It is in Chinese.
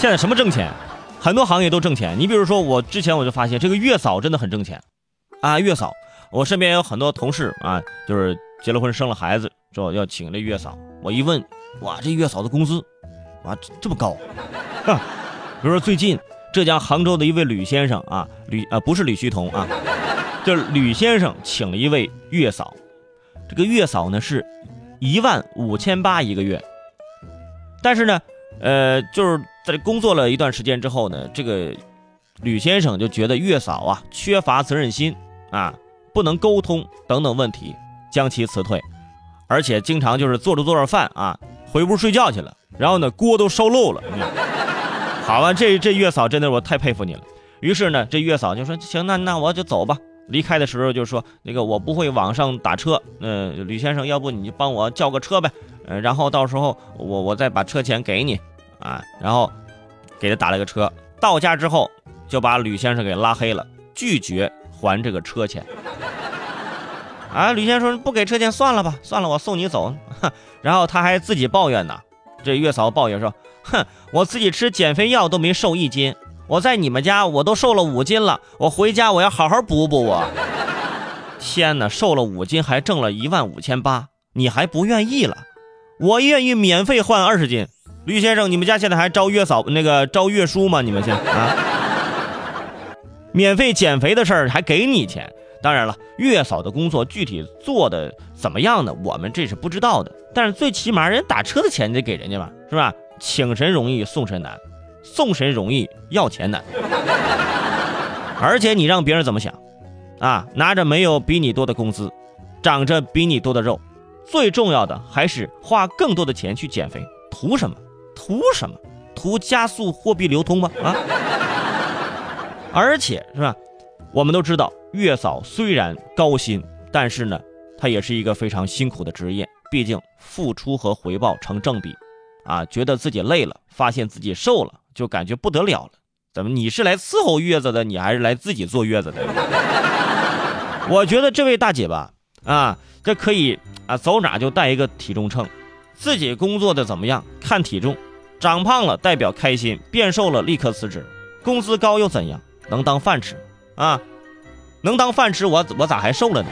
现在什么挣钱？很多行业都挣钱。你比如说，我之前我就发现这个月嫂真的很挣钱，啊，月嫂，我身边有很多同事啊，就是结了婚生了孩子之后要请这月嫂。我一问，哇，这月嫂的工资，哇，这么高。比如说最近浙江杭州的一位吕先生啊，吕啊不是吕旭彤啊，就是吕先生请了一位月嫂，这个月嫂呢是一万五千八一个月，但是呢，呃，就是在工作了一段时间之后呢，这个吕先生就觉得月嫂啊缺乏责任心啊，不能沟通等等问题，将其辞退，而且经常就是做着做着饭啊，回屋睡觉去了，然后呢锅都烧漏了。好吧，这这月嫂真的我太佩服你了。于是呢，这月嫂就说：“行，那那我就走吧。”离开的时候就说：“那个我不会网上打车，嗯，吕先生，要不你就帮我叫个车呗？嗯，然后到时候我我再把车钱给你啊。”然后给他打了个车。到家之后就把吕先生给拉黑了，拒绝还这个车钱。啊，吕先生说：“不给车钱算了吧，算了，我送你走。”哼然后他还自己抱怨呢。这月嫂抱怨说。哼，我自己吃减肥药都没瘦一斤，我在你们家我都瘦了五斤了，我回家我要好好补补我。天哪，瘦了五斤还挣了一万五千八，你还不愿意了？我愿意免费换二十斤。吕先生，你们家现在还招月嫂那个招月叔吗？你们现在啊？免费减肥的事儿还给你钱？当然了，月嫂的工作具体做的怎么样呢？我们这是不知道的。但是最起码人打车的钱得给人家吧，是吧？请神容易送神难，送神容易要钱难。而且你让别人怎么想？啊，拿着没有比你多的工资，长着比你多的肉，最重要的还是花更多的钱去减肥，图什么？图什么？图加速货币流通吗？啊！而且是吧？我们都知道，月嫂虽然高薪，但是呢，她也是一个非常辛苦的职业，毕竟付出和回报成正比。啊，觉得自己累了，发现自己瘦了，就感觉不得了了。怎么？你是来伺候月子的，你还是来自己坐月子的？我觉得这位大姐吧，啊，这可以啊，走哪就带一个体重秤，自己工作的怎么样？看体重，长胖了代表开心，变瘦了立刻辞职。工资高又怎样？能当饭吃啊？能当饭吃，我我咋还瘦了呢？